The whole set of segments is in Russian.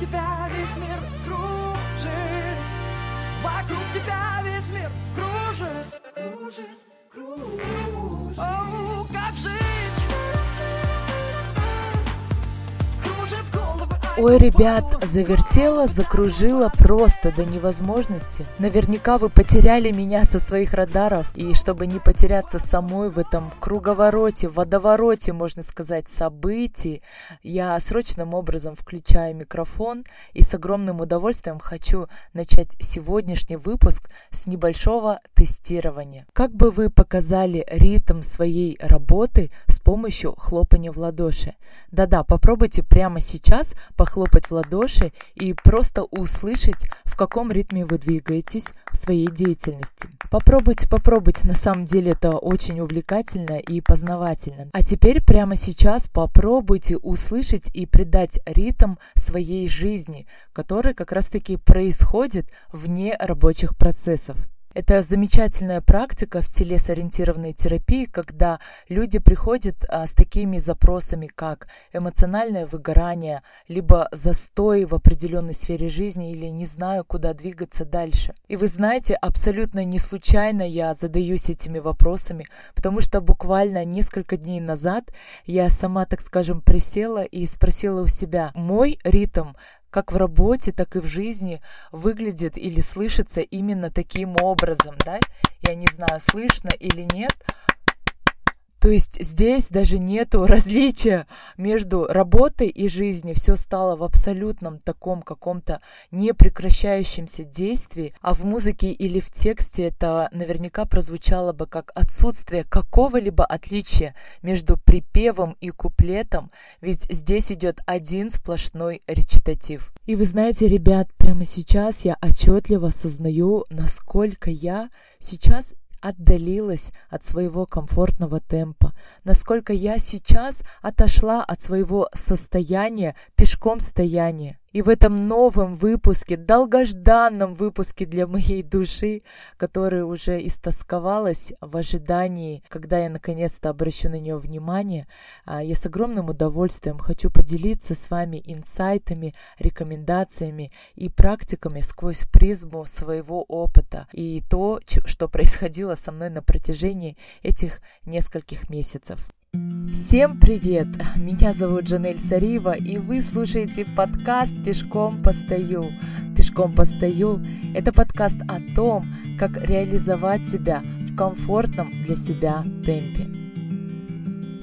тебя весь мир кружит. Вокруг тебя весь мир кружит. Кружит, кружит. Оу, как жить Ой, ребят, завертела, закружила просто до невозможности. Наверняка вы потеряли меня со своих радаров, и чтобы не потеряться самой в этом круговороте, водовороте, можно сказать, событий, я срочным образом включаю микрофон и с огромным удовольствием хочу начать сегодняшний выпуск с небольшого тестирования. Как бы вы показали ритм своей работы с помощью хлопания в ладоши? Да-да, попробуйте прямо сейчас похлопать в ладоши и просто услышать, в каком ритме вы двигаетесь в своей деятельности. Попробуйте, попробуйте, на самом деле это очень увлекательно и познавательно. А теперь прямо сейчас попробуйте услышать и придать ритм своей жизни, который как раз-таки происходит вне рабочих процессов. Это замечательная практика в телесориентированной терапии, когда люди приходят а, с такими запросами, как эмоциональное выгорание, либо застой в определенной сфере жизни или не знаю, куда двигаться дальше. И вы знаете, абсолютно не случайно я задаюсь этими вопросами, потому что буквально несколько дней назад я сама, так скажем, присела и спросила у себя, мой ритм как в работе, так и в жизни выглядит или слышится именно таким образом, да? Я не знаю, слышно или нет, то есть здесь даже нету различия между работой и жизнью. Все стало в абсолютном таком каком-то непрекращающемся действии. А в музыке или в тексте это наверняка прозвучало бы как отсутствие какого-либо отличия между припевом и куплетом. Ведь здесь идет один сплошной речитатив. И вы знаете, ребят, прямо сейчас я отчетливо осознаю, насколько я сейчас отдалилась от своего комфортного темпа, насколько я сейчас отошла от своего состояния пешком стояния. И в этом новом выпуске, долгожданном выпуске для моей души, который уже истосковалась в ожидании, когда я наконец-то обращу на нее внимание, а, я с огромным удовольствием хочу поделиться с вами инсайтами, рекомендациями и практиками сквозь призму своего опыта и то, что происходило со мной на протяжении этих нескольких месяцев. Всем привет! Меня зовут Жанель Сарива, и вы слушаете подкаст «Пешком постою». «Пешком постою» — это подкаст о том, как реализовать себя в комфортном для себя темпе.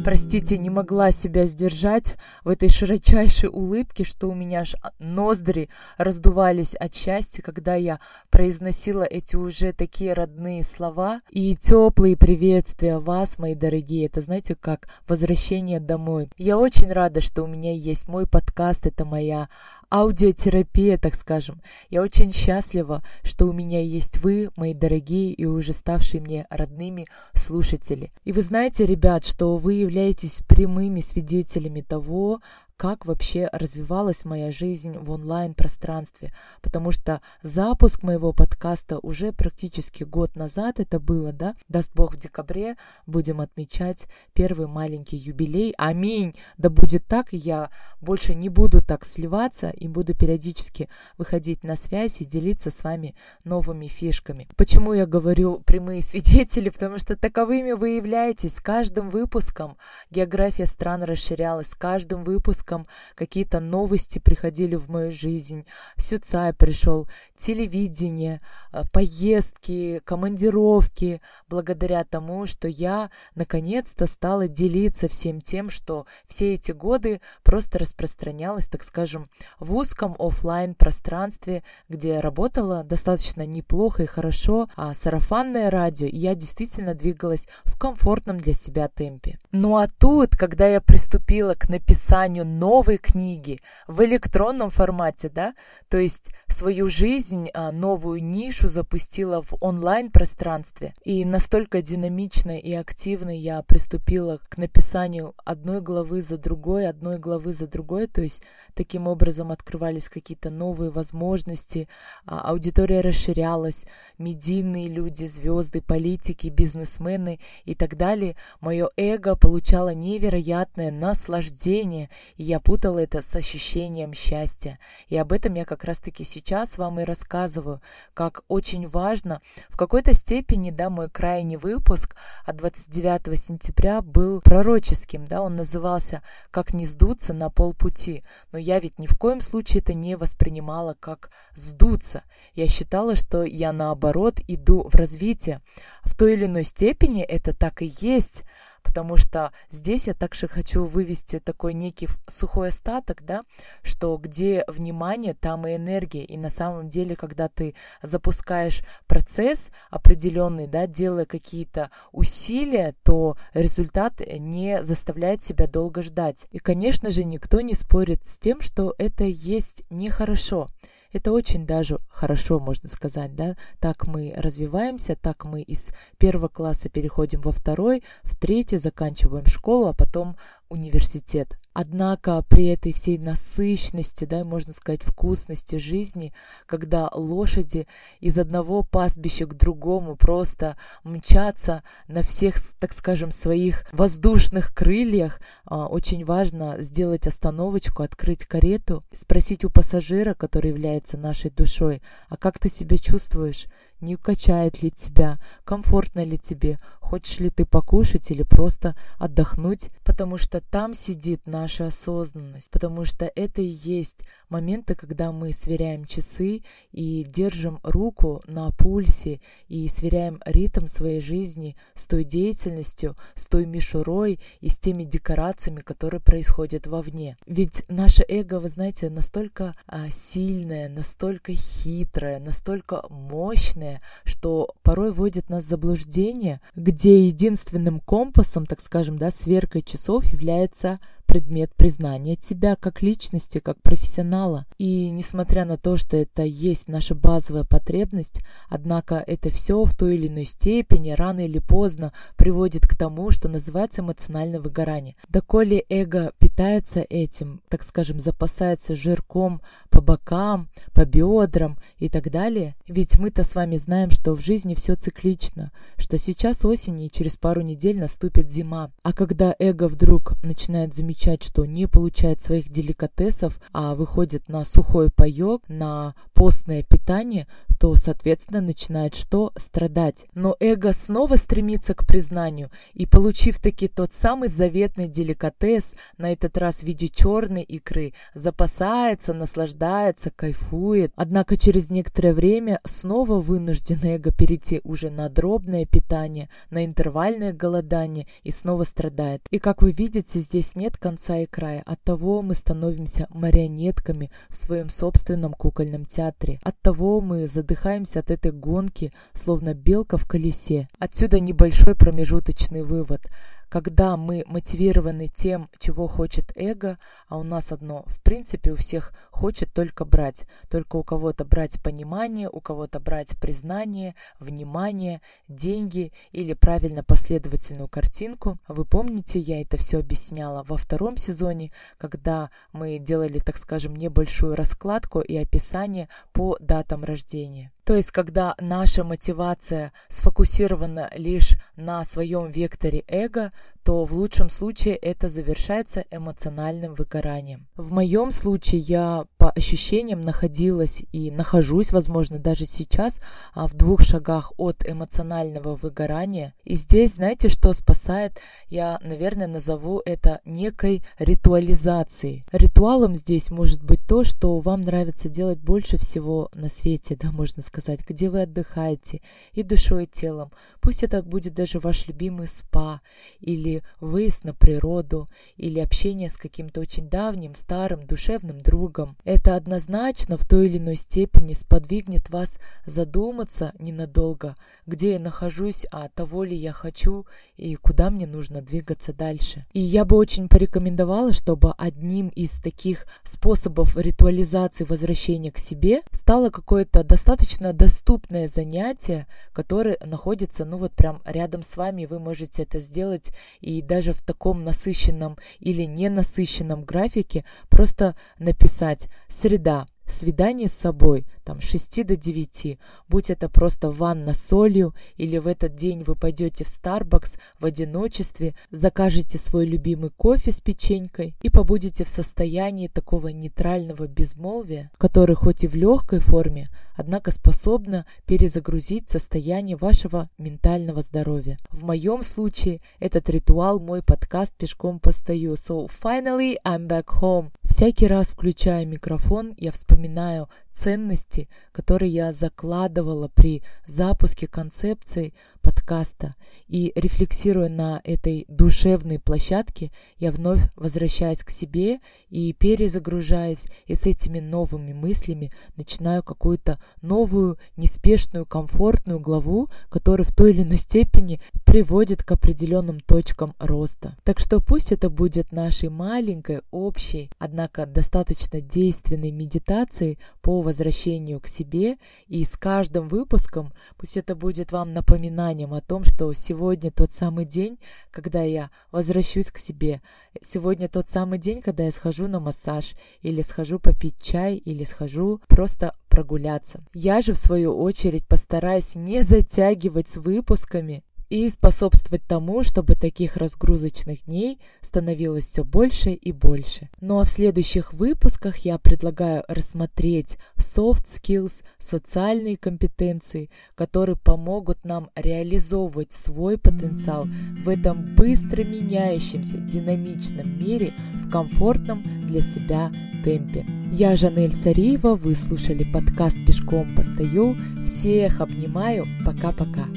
Простите, не могла себя сдержать в этой широчайшей улыбке, что у меня аж ноздри раздувались от счастья, когда я произносила эти уже такие родные слова и теплые приветствия вас, мои дорогие. Это, знаете, как возвращение домой. Я очень рада, что у меня есть мой подкаст, это моя аудиотерапия, так скажем. Я очень счастлива, что у меня есть вы, мои дорогие и уже ставшие мне родными слушатели. И вы знаете, ребят, что вы являетесь прямыми свидетелями того, как вообще развивалась моя жизнь в онлайн-пространстве, потому что запуск моего подкаста уже практически год назад это было, да, даст Бог в декабре будем отмечать первый маленький юбилей, аминь, да будет так, я больше не буду так сливаться и буду периодически выходить на связь и делиться с вами новыми фишками. Почему я говорю прямые свидетели, потому что таковыми вы являетесь с каждым выпуском, география стран расширялась, с каждым выпуском выпускам какие-то новости приходили в мою жизнь. Сюцай пришел, телевидение, э, поездки, командировки, благодаря тому, что я наконец-то стала делиться всем тем, что все эти годы просто распространялось, так скажем, в узком офлайн пространстве, где работала достаточно неплохо и хорошо, а сарафанное радио, и я действительно двигалась в комфортном для себя темпе. Ну а тут, когда я приступила к написанию новой книги в электронном формате, да, то есть свою жизнь, а, новую нишу запустила в онлайн-пространстве. И настолько динамично и активно я приступила к написанию одной главы за другой, одной главы за другой, то есть таким образом открывались какие-то новые возможности, а, аудитория расширялась, медийные люди, звезды, политики, бизнесмены и так далее. Мое эго получало невероятное наслаждение, я путала это с ощущением счастья. И об этом я как раз-таки сейчас вам и рассказываю, как очень важно. В какой-то степени, да, мой крайний выпуск от 29 сентября был пророческим, да, он назывался «Как не сдуться на полпути». Но я ведь ни в коем случае это не воспринимала как сдуться. Я считала, что я наоборот иду в развитие. В той или иной степени это так и есть, потому что здесь я также хочу вывести такой некий сухой остаток, да, что где внимание, там и энергия. И на самом деле, когда ты запускаешь процесс определенный, да, делая какие-то усилия, то результат не заставляет себя долго ждать. И, конечно же, никто не спорит с тем, что это есть нехорошо. Это очень даже хорошо, можно сказать, да. Так мы развиваемся, так мы из первого класса переходим во второй, в третий заканчиваем школу, а потом университет. Однако при этой всей насыщенности, да, можно сказать, вкусности жизни, когда лошади из одного пастбища к другому просто мчатся на всех, так скажем, своих воздушных крыльях, а, очень важно сделать остановочку, открыть карету, спросить у пассажира, который является нашей душой, а как ты себя чувствуешь? Не укачает ли тебя, комфортно ли тебе, хочешь ли ты покушать или просто отдохнуть, потому что там сидит наша осознанность, потому что это и есть моменты, когда мы сверяем часы и держим руку на пульсе и сверяем ритм своей жизни с той деятельностью, с той мишурой и с теми декорациями, которые происходят вовне. Ведь наше эго, вы знаете, настолько а, сильное, настолько хитрое, настолько мощное, что порой вводит нас в заблуждение, где единственным компасом, так скажем, да, сверкой часов является предмет признания тебя как личности, как профессионала. И несмотря на то, что это есть наша базовая потребность, однако это все в той или иной степени рано или поздно приводит к тому, что называется эмоциональное выгорание. Доколе эго питается этим, так скажем, запасается жирком по бокам, по бедрам и так далее, ведь мы-то с вами знаем, что в жизни все циклично, что сейчас осень и через пару недель наступит зима. А когда эго вдруг начинает замечать замечать, что не получает своих деликатесов, а выходит на сухой паек, на постное питание, то, соответственно, начинает что? Страдать. Но эго снова стремится к признанию, и получив таки тот самый заветный деликатес, на этот раз в виде черной икры, запасается, наслаждается, кайфует. Однако через некоторое время снова вынужден эго перейти уже на дробное питание, на интервальное голодание и снова страдает. И как вы видите, здесь нет конца и края. От того мы становимся марионетками в своем собственном кукольном театре. От того мы задыхаемся от этой гонки, словно белка в колесе. Отсюда небольшой промежуточный вывод – когда мы мотивированы тем, чего хочет эго, а у нас одно, в принципе, у всех хочет только брать. Только у кого-то брать понимание, у кого-то брать признание, внимание, деньги или правильно последовательную картинку. Вы помните, я это все объясняла во втором сезоне, когда мы делали, так скажем, небольшую раскладку и описание по датам рождения. То есть, когда наша мотивация сфокусирована лишь на своем векторе эго, то в лучшем случае это завершается эмоциональным выгоранием. В моем случае я по ощущениям находилась и нахожусь, возможно, даже сейчас а, в двух шагах от эмоционального выгорания. И здесь, знаете, что спасает? Я, наверное, назову это некой ритуализацией. Ритуалом здесь может быть то, что вам нравится делать больше всего на свете, да, можно сказать, где вы отдыхаете и душой, и телом. Пусть это будет даже ваш любимый спа или выезд на природу, или общение с каким-то очень давним, старым, душевным другом. Это однозначно в той или иной степени сподвигнет вас задуматься ненадолго, где я нахожусь, а того ли я хочу и куда мне нужно двигаться дальше. И я бы очень порекомендовала, чтобы одним из таких способов ритуализации возвращения к себе стало какое-то достаточно доступное занятие, которое находится, ну вот прям рядом с вами, вы можете это сделать и даже в таком насыщенном или ненасыщенном графике просто написать «среда», свидание с собой, там, с 6 до 9, будь это просто ванна солью, или в этот день вы пойдете в Starbucks в одиночестве, закажете свой любимый кофе с печенькой и побудете в состоянии такого нейтрального безмолвия, который хоть и в легкой форме, однако способно перезагрузить состояние вашего ментального здоровья. В моем случае этот ритуал мой подкаст «Пешком постою». So finally I'm back home. Всякий раз, включая микрофон, я вспоминаю ценности, которые я закладывала при запуске концепции подкаста. И рефлексируя на этой душевной площадке, я вновь возвращаюсь к себе и перезагружаюсь, и с этими новыми мыслями начинаю какую-то новую, неспешную, комфортную главу, которая в той или иной степени приводит к определенным точкам роста. Так что пусть это будет нашей маленькой, общей, однако достаточно действенной медитацией по возвращению к себе, и с каждым выпуском пусть это будет вам напоминанием о том, что сегодня тот самый день, когда я возвращусь к себе, сегодня тот самый день, когда я схожу на массаж, или схожу попить чай, или схожу просто прогуляться. Я же, в свою очередь, постараюсь не затягивать с выпусками и способствовать тому, чтобы таких разгрузочных дней становилось все больше и больше. Ну а в следующих выпусках я предлагаю рассмотреть soft skills, социальные компетенции, которые помогут нам реализовывать свой потенциал в этом быстро меняющемся динамичном мире в комфортном для себя темпе. Я Жанель Сариева, вы слушали подкаст «Пешком постою». Всех обнимаю, пока-пока.